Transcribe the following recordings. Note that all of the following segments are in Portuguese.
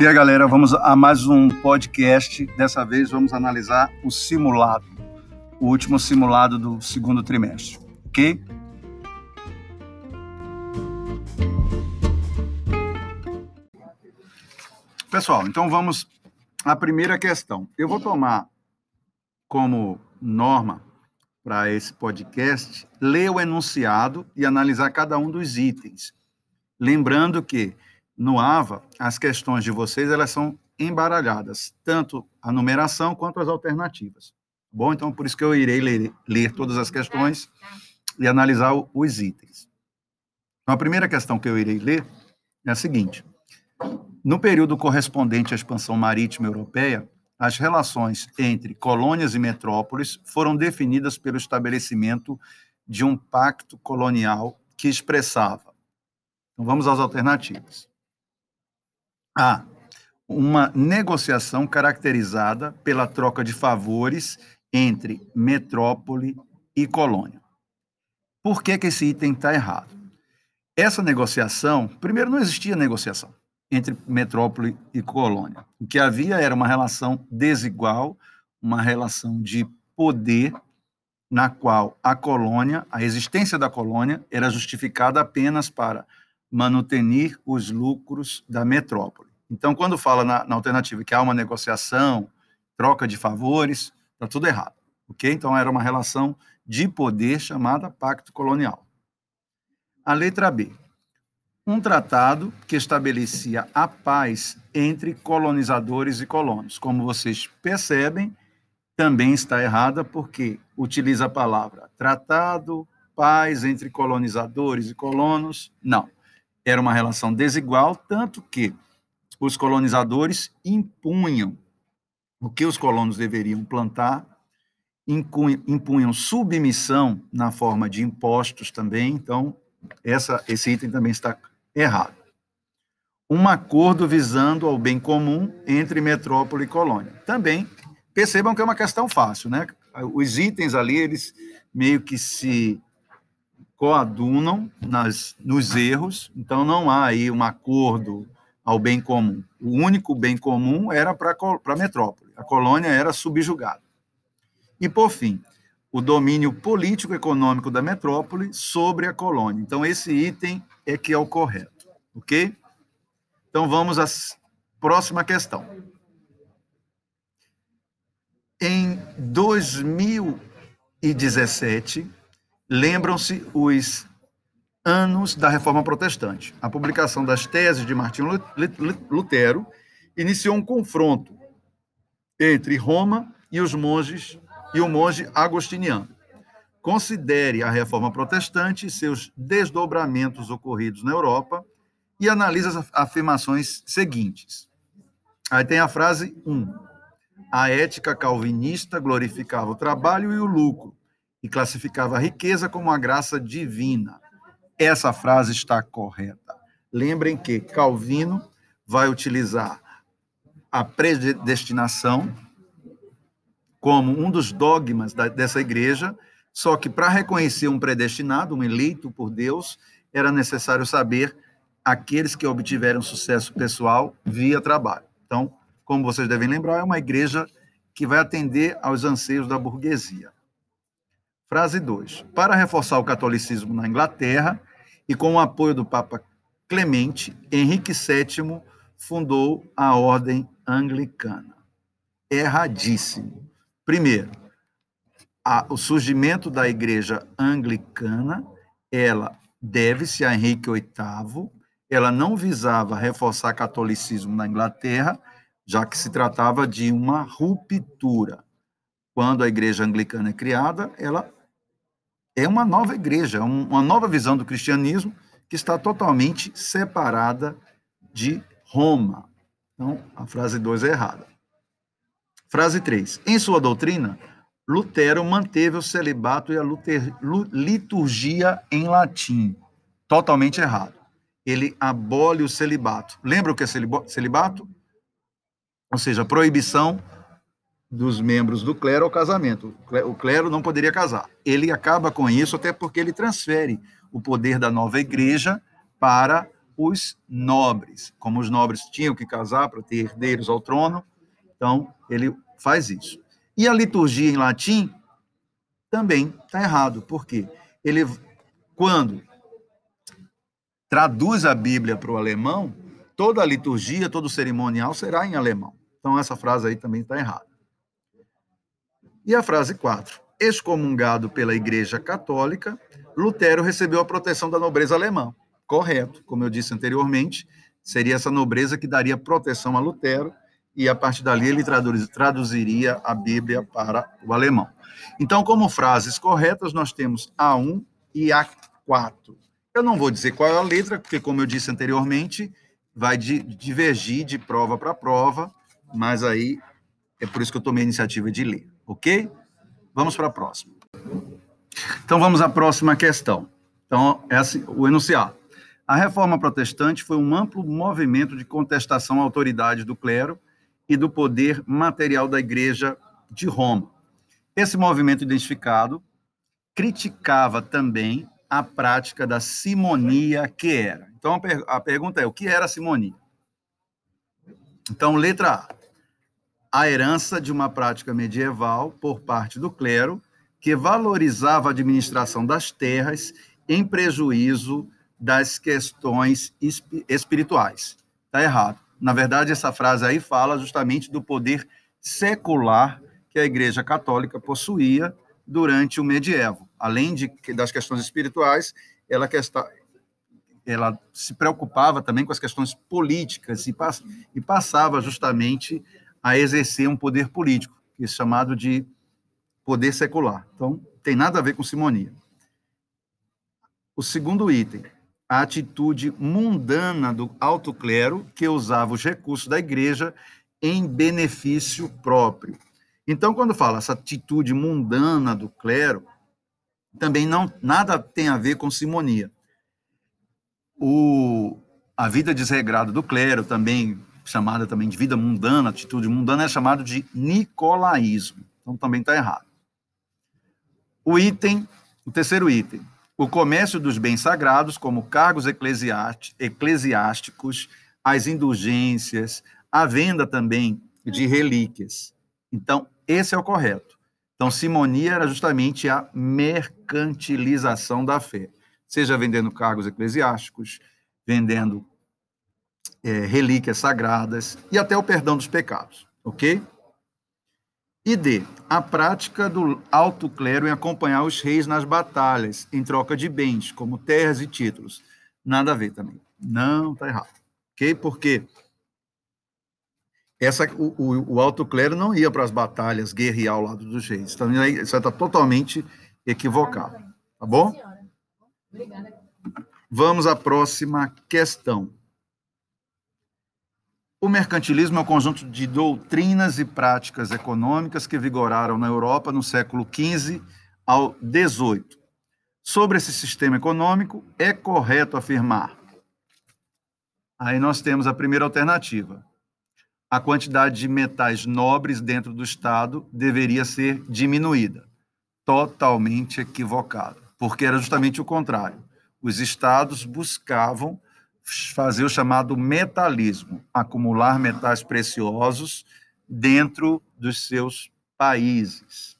E aí, galera, vamos a mais um podcast. Dessa vez vamos analisar o simulado, o último simulado do segundo trimestre, ok? Pessoal, então vamos à primeira questão. Eu vou tomar como norma para esse podcast ler o enunciado e analisar cada um dos itens. Lembrando que no AVA, as questões de vocês elas são embaralhadas, tanto a numeração quanto as alternativas. Bom, então por isso que eu irei ler, ler todas as questões e analisar os itens. Então, a primeira questão que eu irei ler é a seguinte: no período correspondente à expansão marítima europeia, as relações entre colônias e metrópoles foram definidas pelo estabelecimento de um pacto colonial que expressava. Então, vamos às alternativas. A. Uma negociação caracterizada pela troca de favores entre metrópole e colônia. Por que, que esse item está errado? Essa negociação, primeiro, não existia negociação entre metrópole e colônia. O que havia era uma relação desigual, uma relação de poder, na qual a colônia, a existência da colônia, era justificada apenas para manutenir os lucros da metrópole. Então, quando fala na, na alternativa que há uma negociação, troca de favores, está tudo errado. Ok? Então, era uma relação de poder chamada pacto colonial. A letra B um tratado que estabelecia a paz entre colonizadores e colonos. Como vocês percebem, também está errada porque utiliza a palavra tratado, paz entre colonizadores e colonos. Não. Era uma relação desigual, tanto que os colonizadores impunham o que os colonos deveriam plantar, impunham submissão na forma de impostos também. Então, essa, esse item também está errado. Um acordo visando ao bem comum entre metrópole e colônia. Também percebam que é uma questão fácil, né? Os itens ali, eles meio que se coadunam nas, nos erros, então não há aí um acordo ao bem comum. O único bem comum era para a metrópole, a colônia era subjugada. E, por fim, o domínio político-econômico da metrópole sobre a colônia. Então, esse item é que é o correto, ok? Então, vamos à próxima questão. Em 2017, lembram-se os anos da Reforma Protestante. A publicação das teses de Martinho Lutero iniciou um confronto entre Roma e os monges e o monge agostiniano. Considere a reforma protestante e seus desdobramentos ocorridos na Europa e analise as afirmações seguintes. Aí tem a frase 1. A ética calvinista glorificava o trabalho e o lucro e classificava a riqueza como uma graça divina. Essa frase está correta. Lembrem que Calvino vai utilizar a predestinação como um dos dogmas da, dessa igreja, só que para reconhecer um predestinado, um eleito por Deus, era necessário saber aqueles que obtiveram sucesso pessoal via trabalho. Então, como vocês devem lembrar, é uma igreja que vai atender aos anseios da burguesia. Frase 2. Para reforçar o catolicismo na Inglaterra e com o apoio do Papa Clemente, Henrique VII fundou a Ordem Anglicana. Erradíssimo. Primeiro, a, o surgimento da igreja anglicana, ela deve-se a Henrique VIII, ela não visava reforçar catolicismo na Inglaterra, já que se tratava de uma ruptura. Quando a igreja anglicana é criada, ela é uma nova igreja, uma nova visão do cristianismo que está totalmente separada de Roma. Então, a frase 2 é errada. Frase 3. Em sua doutrina, Lutero manteve o celibato e a liturgia em latim. Totalmente errado. Ele abole o celibato. Lembra o que é celibato? Ou seja, proibição dos membros do clero ao casamento. O clero não poderia casar. Ele acaba com isso, até porque ele transfere o poder da nova igreja para os nobres. Como os nobres tinham que casar para ter herdeiros ao trono, então ele faz isso. E a liturgia em latim também está errado, porque ele, quando traduz a Bíblia para o alemão, toda a liturgia, todo o cerimonial será em alemão. Então, essa frase aí também está errada. E a frase 4. Excomungado pela Igreja Católica, Lutero recebeu a proteção da nobreza alemã. Correto, como eu disse anteriormente, seria essa nobreza que daria proteção a Lutero, e a partir dali ele traduz, traduziria a Bíblia para o alemão. Então, como frases corretas, nós temos A1 e A4. Eu não vou dizer qual é a letra, porque, como eu disse anteriormente, vai divergir de prova para prova, mas aí é por isso que eu tomei a iniciativa de ler, ok? Vamos para a próxima. Então, vamos à próxima questão. Então, é assim, o enunciado. A reforma protestante foi um amplo movimento de contestação à autoridade do clero e do poder material da Igreja de Roma. Esse movimento identificado criticava também a prática da simonia que era. Então, a, per a pergunta é: o que era a simonia? Então, letra A. A herança de uma prática medieval por parte do clero que valorizava a administração das terras em prejuízo das questões espirituais. Está errado. Na verdade, essa frase aí fala justamente do poder secular que a Igreja Católica possuía durante o medievo. Além de, das questões espirituais, ela, ela se preocupava também com as questões políticas e, pass, e passava justamente a exercer um poder político, que é chamado de poder secular. Então, tem nada a ver com simonia. O segundo item, a atitude mundana do alto clero que usava os recursos da igreja em benefício próprio. Então, quando fala essa atitude mundana do clero, também não nada tem a ver com simonia. O, a vida desregrada do clero, também chamada também de vida mundana, atitude mundana, é chamado de nicolaísmo. Então, também está errado. O item, o terceiro item, o comércio dos bens sagrados, como cargos eclesiásticos, as indulgências, a venda também de relíquias. Então, esse é o correto. Então, simonia era justamente a mercantilização da fé, seja vendendo cargos eclesiásticos, vendendo é, relíquias sagradas e até o perdão dos pecados, ok? E D, a prática do alto clero em acompanhar os reis nas batalhas, em troca de bens, como terras e títulos. Nada a ver também. Não, está errado. Ok? Porque essa, o, o, o alto clero não ia para as batalhas guerrear ao lado dos reis. Então, isso está totalmente equivocado. Tá bom? Vamos à próxima questão. O mercantilismo é um conjunto de doutrinas e práticas econômicas que vigoraram na Europa no século XV ao XVIII. Sobre esse sistema econômico, é correto afirmar. Aí nós temos a primeira alternativa. A quantidade de metais nobres dentro do Estado deveria ser diminuída. Totalmente equivocado, porque era justamente o contrário. Os estados buscavam fazer o chamado metalismo, acumular metais preciosos dentro dos seus países.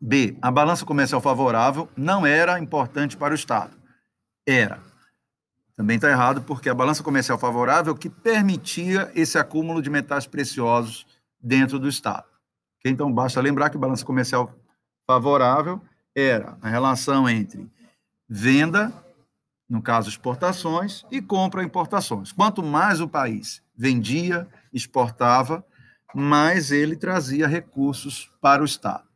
B. A balança comercial favorável não era importante para o Estado. Era. Também está errado, porque a balança comercial favorável que permitia esse acúmulo de metais preciosos dentro do Estado. Então, basta lembrar que a balança comercial favorável era a relação entre venda no caso exportações, e compra importações. Quanto mais o país vendia, exportava, mais ele trazia recursos para o Estado.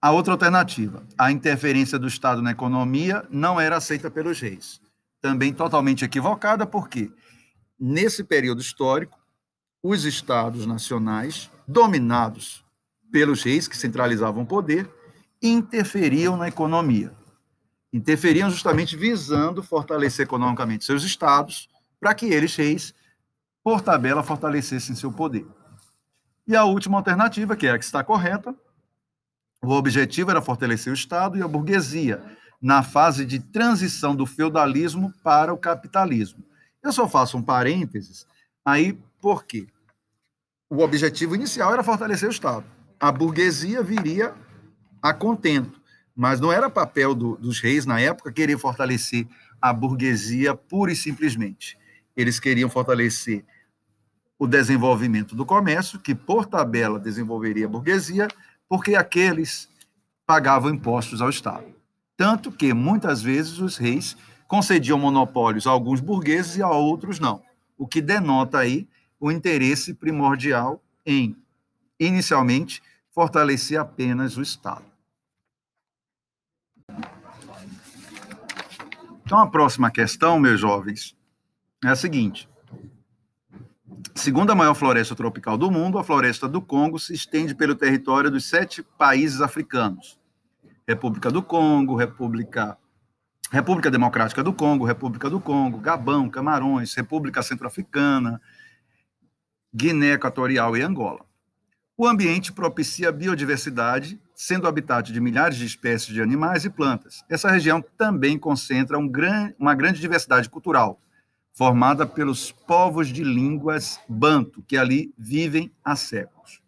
A outra alternativa, a interferência do Estado na economia, não era aceita pelos reis. Também totalmente equivocada, porque nesse período histórico, os estados nacionais, dominados pelos reis que centralizavam o poder, interferiam na economia interferiam justamente visando fortalecer economicamente seus estados, para que eles, reis, por tabela, fortalecessem seu poder. E a última alternativa, que é a que está correta, o objetivo era fortalecer o Estado e a burguesia, na fase de transição do feudalismo para o capitalismo. Eu só faço um parênteses aí, por quê? O objetivo inicial era fortalecer o Estado. A burguesia viria a contento, mas não era papel do, dos reis na época querer fortalecer a burguesia pura e simplesmente. Eles queriam fortalecer o desenvolvimento do comércio, que por tabela desenvolveria a burguesia, porque aqueles pagavam impostos ao Estado. Tanto que, muitas vezes, os reis concediam monopólios a alguns burgueses e a outros não, o que denota aí o interesse primordial em, inicialmente, fortalecer apenas o Estado. Então, a próxima questão, meus jovens, é a seguinte: Segunda maior floresta tropical do mundo, a floresta do Congo se estende pelo território dos sete países africanos: República do Congo, República, República Democrática do Congo, República do Congo, Gabão, Camarões, República Centro-Africana, Guiné Equatorial e Angola. O ambiente propicia biodiversidade, sendo habitat de milhares de espécies de animais e plantas. Essa região também concentra um gran, uma grande diversidade cultural, formada pelos povos de línguas banto, que ali vivem há séculos.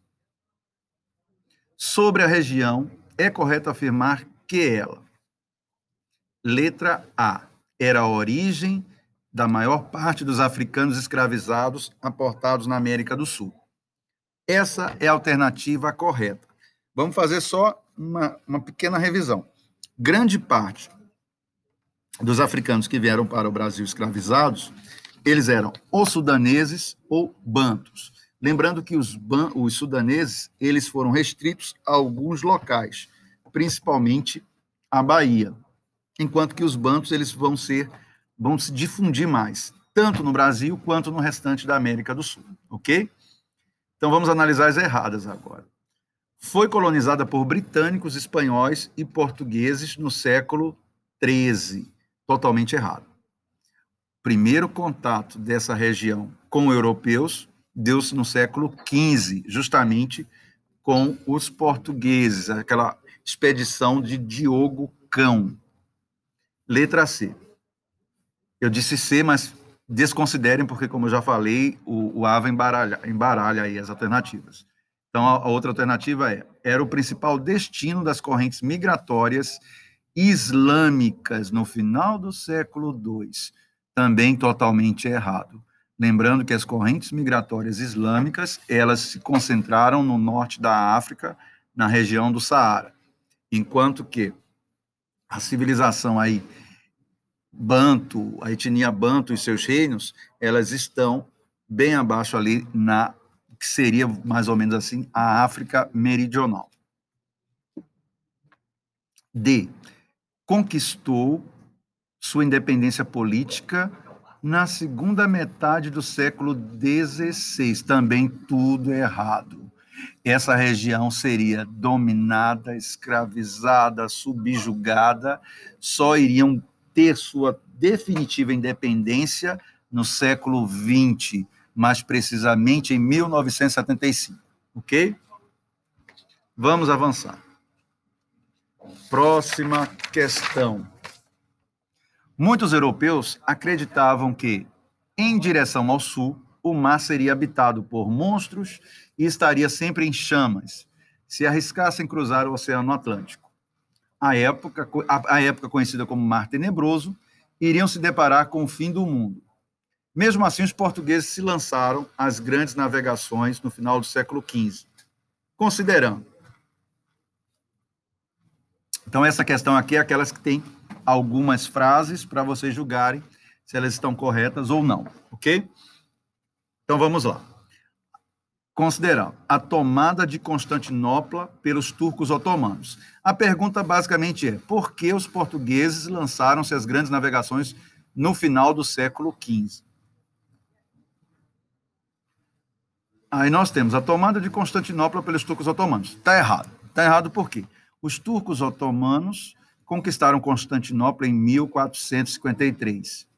Sobre a região, é correto afirmar que ela, letra A, era a origem da maior parte dos africanos escravizados aportados na América do Sul. Essa é a alternativa correta. Vamos fazer só uma, uma pequena revisão. Grande parte dos africanos que vieram para o Brasil escravizados, eles eram ou sudaneses ou bantos. Lembrando que os, ban os sudaneses, eles foram restritos a alguns locais, principalmente a Bahia, enquanto que os bantos eles vão ser vão se difundir mais, tanto no Brasil quanto no restante da América do Sul, OK? Então vamos analisar as erradas agora. Foi colonizada por britânicos, espanhóis e portugueses no século 13 totalmente errado. Primeiro contato dessa região com europeus deu-se no século XV, justamente com os portugueses, aquela expedição de Diogo Cão. Letra C. Eu disse C, mas desconsiderem, porque, como eu já falei, o, o AVA embaralha, embaralha aí as alternativas. Então, a, outra alternativa é: era o principal destino das correntes migratórias islâmicas no final do século II, também totalmente errado. Lembrando que as correntes migratórias islâmicas, elas se concentraram no norte da África, na região do Saara, enquanto que a civilização aí Banto, a etnia Banto e seus reinos, elas estão bem abaixo ali na que seria mais ou menos assim a África meridional. D conquistou sua independência política na segunda metade do século XVI. Também tudo errado. Essa região seria dominada, escravizada, subjugada, só iriam ter sua definitiva independência no século XX, mais precisamente em 1975. Ok? Vamos avançar. Próxima questão. Muitos europeus acreditavam que, em direção ao sul, o mar seria habitado por monstros e estaria sempre em chamas, se arriscassem cruzar o Oceano Atlântico. A época, a época conhecida como Mar Tenebroso, iriam se deparar com o fim do mundo. Mesmo assim, os portugueses se lançaram às grandes navegações no final do século XV, considerando então, essa questão aqui é aquelas que têm algumas frases para vocês julgarem se elas estão corretas ou não, ok? Então, vamos lá. Considerar a tomada de Constantinopla pelos turcos otomanos. A pergunta basicamente é: por que os portugueses lançaram-se às grandes navegações no final do século XV? Aí nós temos a tomada de Constantinopla pelos turcos otomanos. Está errado. Está errado por quê? Os turcos otomanos conquistaram Constantinopla em 1453.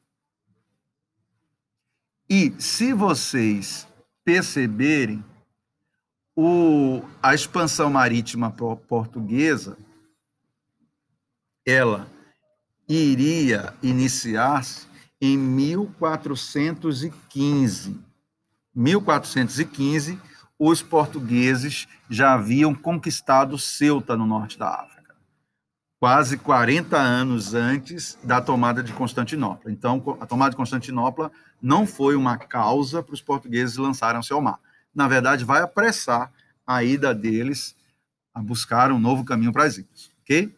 E se vocês perceberem, o, a expansão marítima portuguesa, ela iria iniciar-se em 1415. 1415, os portugueses já haviam conquistado Ceuta no norte da África, quase 40 anos antes da tomada de Constantinopla. Então, a tomada de Constantinopla não foi uma causa para os portugueses lançarem-se ao mar. Na verdade, vai apressar a ida deles a buscar um novo caminho para as ilhas, ok?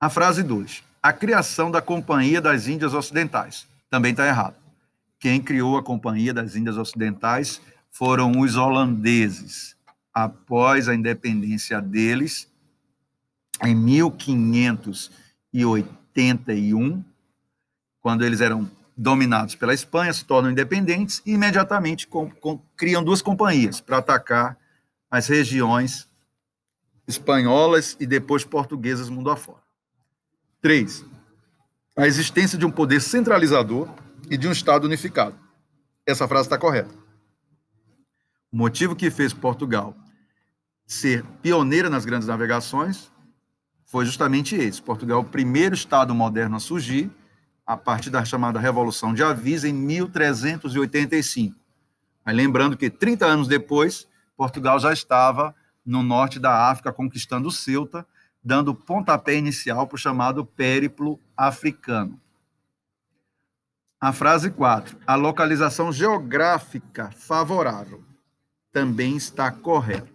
A frase 2. A criação da Companhia das Índias Ocidentais. Também está errado. Quem criou a Companhia das Índias Ocidentais foram os holandeses. Após a independência deles, em 1581, quando eles eram dominados pela Espanha, se tornam independentes e imediatamente com, com, criam duas companhias para atacar as regiões espanholas e depois portuguesas mundo afora. Três, a existência de um poder centralizador e de um Estado unificado. Essa frase está correta. O motivo que fez Portugal ser pioneira nas grandes navegações foi justamente esse. Portugal é o primeiro Estado moderno a surgir a partir da chamada Revolução de Avis em 1385. Mas lembrando que 30 anos depois, Portugal já estava no norte da África conquistando Ceuta dando pontapé inicial para o chamado périplo africano. A frase 4. A localização geográfica favorável também está correta.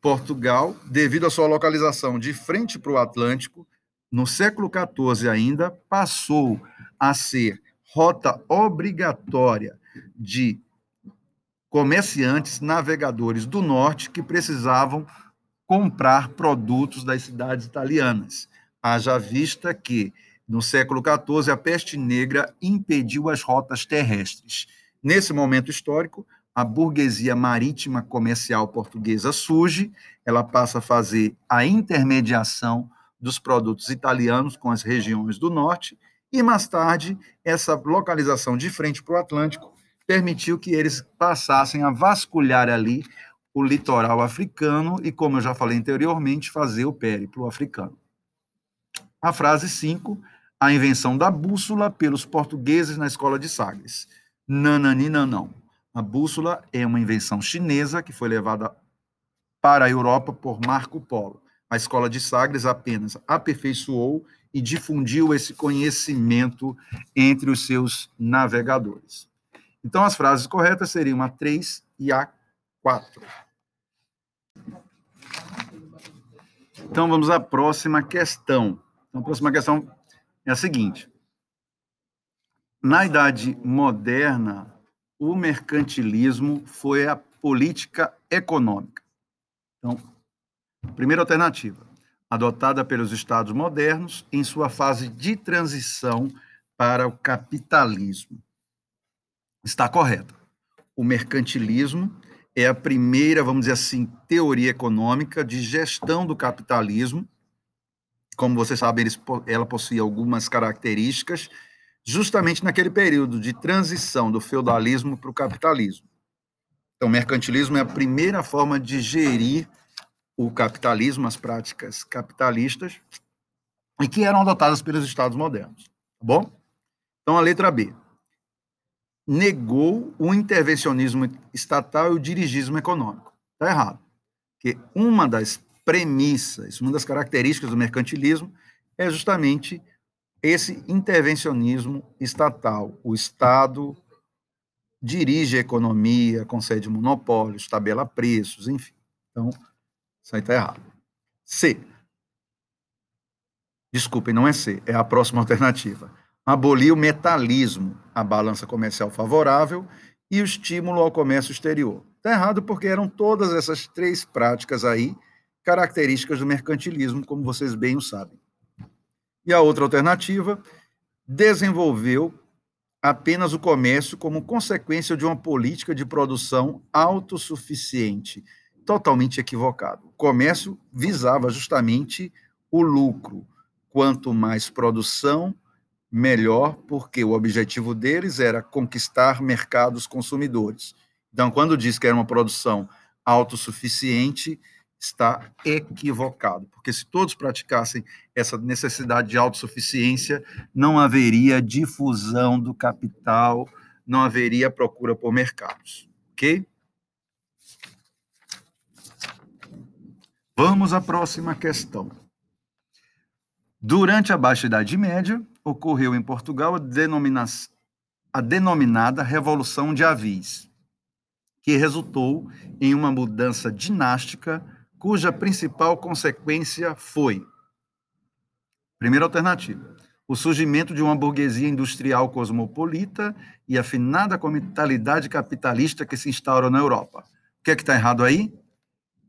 Portugal, devido à sua localização de frente para o Atlântico, no século XIV ainda, passou a ser rota obrigatória de comerciantes navegadores do norte que precisavam comprar produtos das cidades italianas. Haja vista que, no século XIV, a peste negra impediu as rotas terrestres. Nesse momento histórico, a burguesia marítima comercial portuguesa surge, ela passa a fazer a intermediação dos produtos italianos com as regiões do norte, e mais tarde, essa localização de frente para o Atlântico permitiu que eles passassem a vasculhar ali o litoral africano e, como eu já falei anteriormente, fazer o périplo africano. A frase 5, a invenção da bússola pelos portugueses na escola de Sagres. Nananina não. A bússola é uma invenção chinesa que foi levada para a Europa por Marco Polo. A escola de Sagres apenas aperfeiçoou e difundiu esse conhecimento entre os seus navegadores. Então, as frases corretas seriam a 3 e a 4. Então, vamos à próxima questão. Então, a próxima questão é a seguinte. Na Idade Moderna, o mercantilismo foi a política econômica. Então, primeira alternativa, adotada pelos Estados modernos em sua fase de transição para o capitalismo. Está correto. O mercantilismo é a primeira, vamos dizer assim, teoria econômica de gestão do capitalismo. Como vocês sabem, ela possui algumas características, justamente naquele período de transição do feudalismo para o capitalismo. Então, o mercantilismo é a primeira forma de gerir o capitalismo, as práticas capitalistas, e que eram adotadas pelos Estados modernos. Tá bom? Então, a letra B negou o intervencionismo estatal e o dirigismo econômico. Está errado. Porque uma das premissas, uma das características do mercantilismo é justamente esse intervencionismo estatal. O Estado dirige a economia, concede monopólios, tabela preços, enfim. Então, isso aí está errado. C. Desculpem, não é C, é a próxima alternativa abolir o metalismo, a balança comercial favorável e o estímulo ao comércio exterior. Está errado porque eram todas essas três práticas aí características do mercantilismo, como vocês bem o sabem. E a outra alternativa, desenvolveu apenas o comércio como consequência de uma política de produção autossuficiente, totalmente equivocado. O comércio visava justamente o lucro. Quanto mais produção, melhor, porque o objetivo deles era conquistar mercados consumidores. Então, quando diz que era uma produção autossuficiente, está equivocado, porque se todos praticassem essa necessidade de autossuficiência, não haveria difusão do capital, não haveria procura por mercados, ok? Vamos à próxima questão. Durante a Baixa Idade Média, ocorreu em Portugal a, denomina a denominada Revolução de Avis, que resultou em uma mudança dinástica cuja principal consequência foi: primeira alternativa, o surgimento de uma burguesia industrial cosmopolita e afinada com a mentalidade capitalista que se instaurou na Europa. O que é que está errado aí?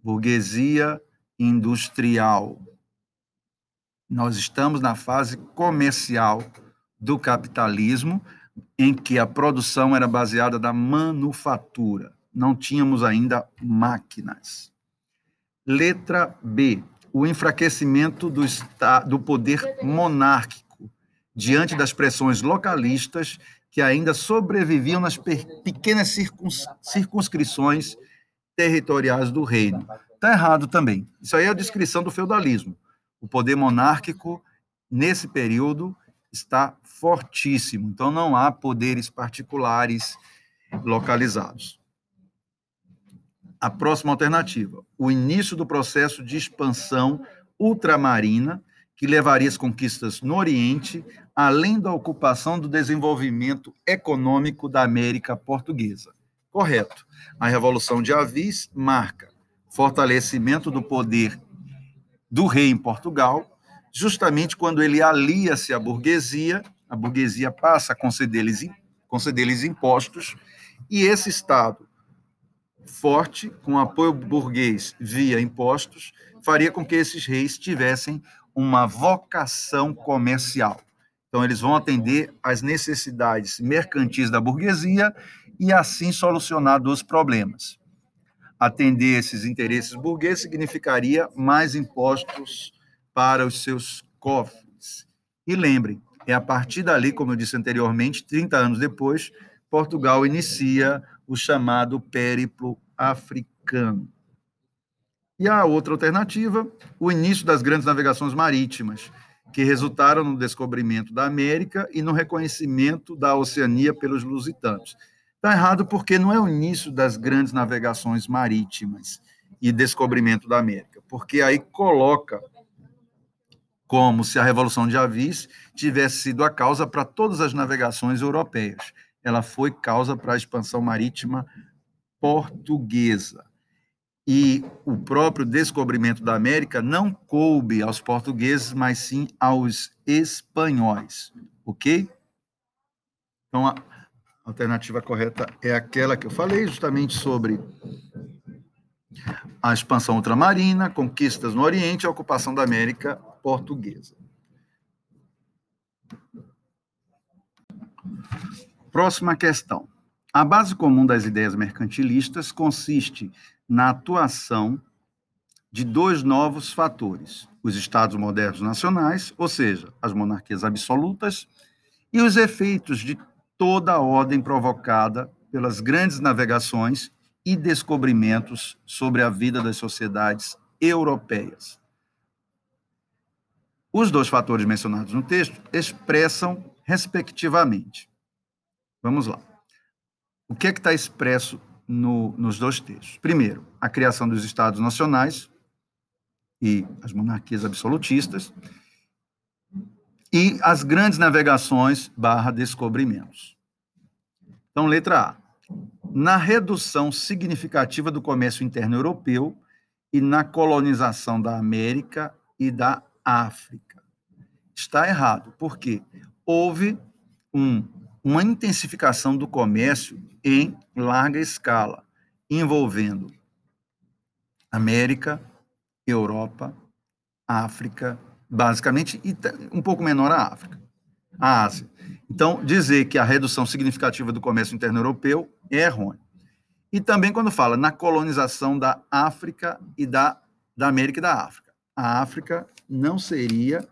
Burguesia industrial. Nós estamos na fase comercial do capitalismo, em que a produção era baseada na manufatura. Não tínhamos ainda máquinas. Letra B. O enfraquecimento do, do poder monárquico diante das pressões localistas que ainda sobreviviam nas pequenas circuns circunscrições territoriais do reino. Está errado também. Isso aí é a descrição do feudalismo. O poder monárquico, nesse período, está fortíssimo. Então, não há poderes particulares localizados. A próxima alternativa, o início do processo de expansão ultramarina, que levaria as conquistas no Oriente, além da ocupação do desenvolvimento econômico da América Portuguesa. Correto. A Revolução de Avis marca fortalecimento do poder do rei em Portugal, justamente quando ele alia-se à burguesia, a burguesia passa a conceder-lhes conceder impostos, e esse Estado forte, com apoio burguês via impostos, faria com que esses reis tivessem uma vocação comercial. Então, eles vão atender às necessidades mercantis da burguesia e, assim, solucionar dois problemas. Atender esses interesses burgueses significaria mais impostos para os seus cofres. E lembrem, é a partir dali, como eu disse anteriormente, 30 anos depois, Portugal inicia o chamado périplo africano. E a outra alternativa, o início das grandes navegações marítimas, que resultaram no descobrimento da América e no reconhecimento da Oceania pelos lusitanos. Está errado porque não é o início das grandes navegações marítimas e descobrimento da América, porque aí coloca como se a Revolução de Avis tivesse sido a causa para todas as navegações europeias ela foi causa para a expansão marítima portuguesa. E o próprio descobrimento da América não coube aos portugueses, mas sim aos espanhóis, ok? Então, a alternativa correta é aquela que eu falei, justamente sobre a expansão ultramarina, conquistas no Oriente e a ocupação da América portuguesa. Próxima questão. A base comum das ideias mercantilistas consiste na atuação de dois novos fatores: os Estados modernos nacionais, ou seja, as monarquias absolutas, e os efeitos de toda a ordem provocada pelas grandes navegações e descobrimentos sobre a vida das sociedades europeias. Os dois fatores mencionados no texto expressam, respectivamente, Vamos lá. O que é que está expresso no, nos dois textos? Primeiro, a criação dos Estados Nacionais e as monarquias absolutistas e as grandes navegações barra descobrimentos. Então, letra A. Na redução significativa do comércio interno europeu e na colonização da América e da África. Está errado, porque houve um uma intensificação do comércio em larga escala, envolvendo América, Europa, África, basicamente, e um pouco menor a África, a Ásia. Então, dizer que a redução significativa do comércio interno europeu é errôneo. E também quando fala na colonização da África e da, da América e da África. A África não seria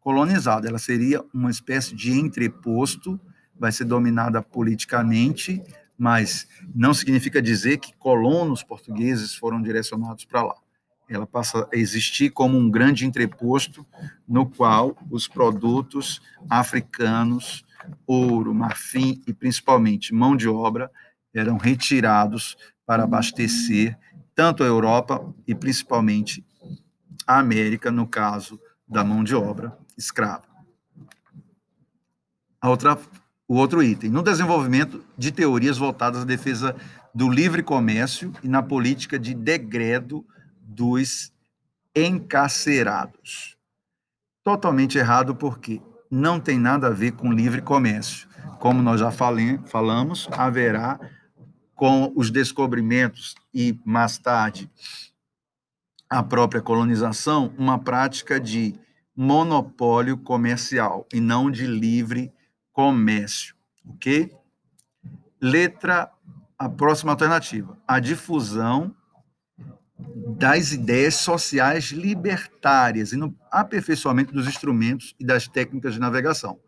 colonizada, ela seria uma espécie de entreposto vai ser dominada politicamente, mas não significa dizer que colonos portugueses foram direcionados para lá. ela passa a existir como um grande entreposto no qual os produtos africanos, ouro, marfim e principalmente mão de obra eram retirados para abastecer tanto a Europa e principalmente a América, no caso da mão de obra escrava. A outra, o outro item, no desenvolvimento de teorias voltadas à defesa do livre comércio e na política de degredo dos encarcerados. Totalmente errado, porque não tem nada a ver com livre comércio. Como nós já falei, falamos, haverá com os descobrimentos e mais tarde a própria colonização, uma prática de monopólio comercial e não de livre comércio, ok? Letra, a próxima alternativa, a difusão das ideias sociais libertárias e no aperfeiçoamento dos instrumentos e das técnicas de navegação.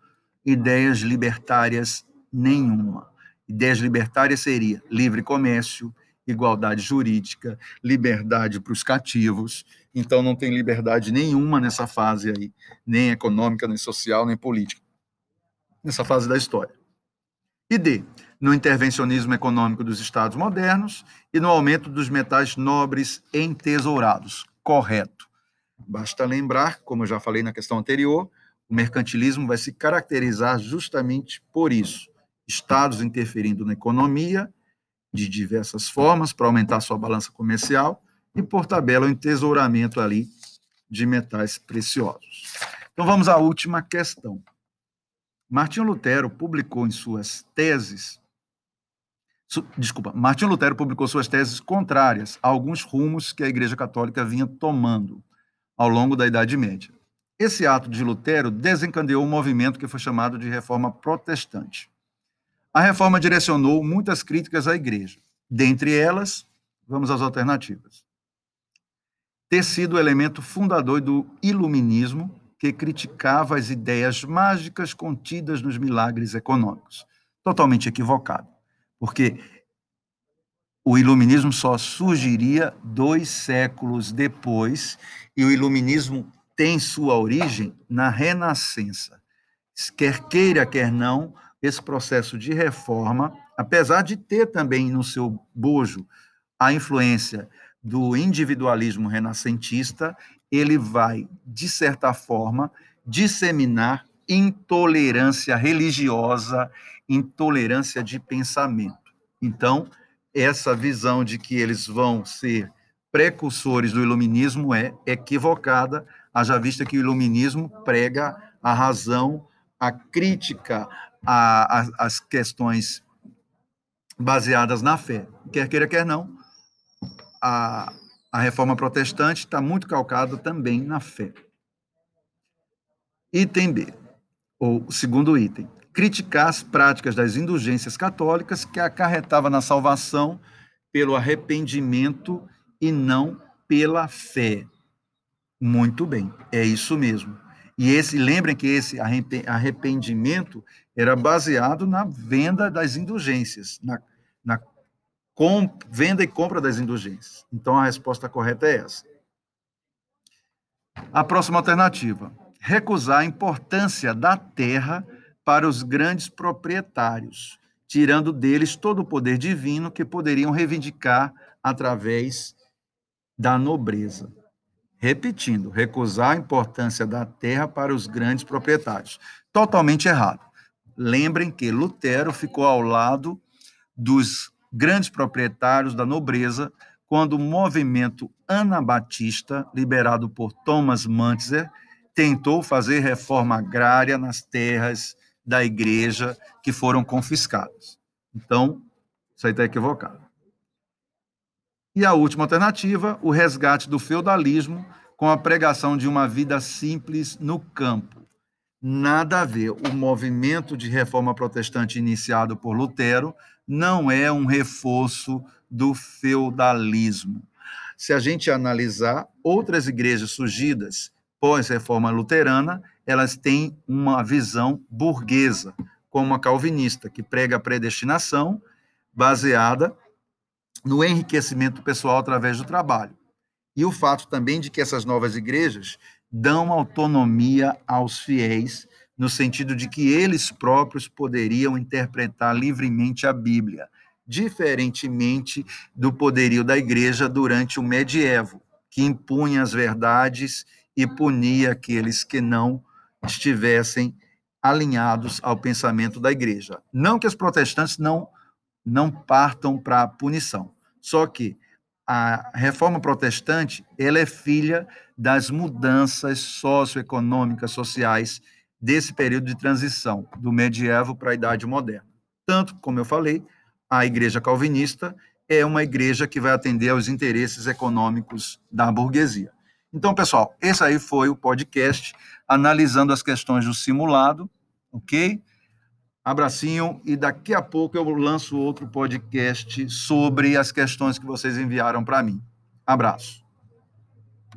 Ideias libertárias nenhuma. Ideias libertárias seria livre comércio, igualdade jurídica, liberdade para os cativos. Então não tem liberdade nenhuma nessa fase aí, nem econômica, nem social, nem política. Nessa fase da história. E D, no intervencionismo econômico dos estados modernos e no aumento dos metais nobres entesourados. Correto. Basta lembrar, como eu já falei na questão anterior, o mercantilismo vai se caracterizar justamente por isso estados interferindo na economia de diversas formas para aumentar sua balança comercial e, por tabela, o entesouramento ali de metais preciosos. Então, vamos à última questão. Martinho Lutero publicou em suas teses su, desculpa, Martinho Lutero publicou suas teses contrárias a alguns rumos que a Igreja Católica vinha tomando ao longo da Idade Média. Esse ato de Lutero desencadeou um movimento que foi chamado de Reforma Protestante. A reforma direcionou muitas críticas à igreja. Dentre elas, vamos às alternativas. Ter sido o elemento fundador do iluminismo, que criticava as ideias mágicas contidas nos milagres econômicos. Totalmente equivocado, porque o iluminismo só surgiria dois séculos depois, e o iluminismo tem sua origem na Renascença. Quer queira, quer não, esse processo de reforma, apesar de ter também no seu bojo a influência do individualismo renascentista, ele vai, de certa forma, disseminar intolerância religiosa, intolerância de pensamento. Então, essa visão de que eles vão ser precursores do iluminismo é equivocada, haja vista que o iluminismo prega a razão, a crítica as questões baseadas na fé. Quer queira, quer não, a, a reforma protestante está muito calcada também na fé. Item B, ou segundo item, criticar as práticas das indulgências católicas que acarretava na salvação pelo arrependimento e não pela fé. Muito bem, é isso mesmo. E esse, lembrem que esse arrependimento era baseado na venda das indulgências, na, na com, venda e compra das indulgências. Então a resposta correta é essa. A próxima alternativa: recusar a importância da terra para os grandes proprietários, tirando deles todo o poder divino que poderiam reivindicar através da nobreza. Repetindo, recusar a importância da terra para os grandes proprietários. Totalmente errado. Lembrem que Lutero ficou ao lado dos grandes proprietários da nobreza quando o movimento anabatista, liderado por Thomas Mantzer, tentou fazer reforma agrária nas terras da igreja que foram confiscadas. Então, isso aí está equivocado. E a última alternativa, o resgate do feudalismo com a pregação de uma vida simples no campo. Nada a ver. O movimento de reforma protestante iniciado por Lutero não é um reforço do feudalismo. Se a gente analisar outras igrejas surgidas pós-reforma luterana, elas têm uma visão burguesa, como a calvinista, que prega a predestinação baseada no enriquecimento pessoal através do trabalho. e o fato também de que essas novas igrejas dão autonomia aos fiéis, no sentido de que eles próprios poderiam interpretar livremente a Bíblia, diferentemente do poderio da igreja durante o medievo, que impunha as verdades e punia aqueles que não estivessem alinhados ao pensamento da igreja. Não que os protestantes não não partam para a punição, só que a reforma protestante ela é filha das mudanças socioeconômicas, sociais desse período de transição do medievo para a idade moderna. Tanto, como eu falei, a igreja calvinista é uma igreja que vai atender aos interesses econômicos da burguesia. Então, pessoal, esse aí foi o podcast analisando as questões do simulado, ok? Abracinho e daqui a pouco eu lanço outro podcast sobre as questões que vocês enviaram para mim. Abraço.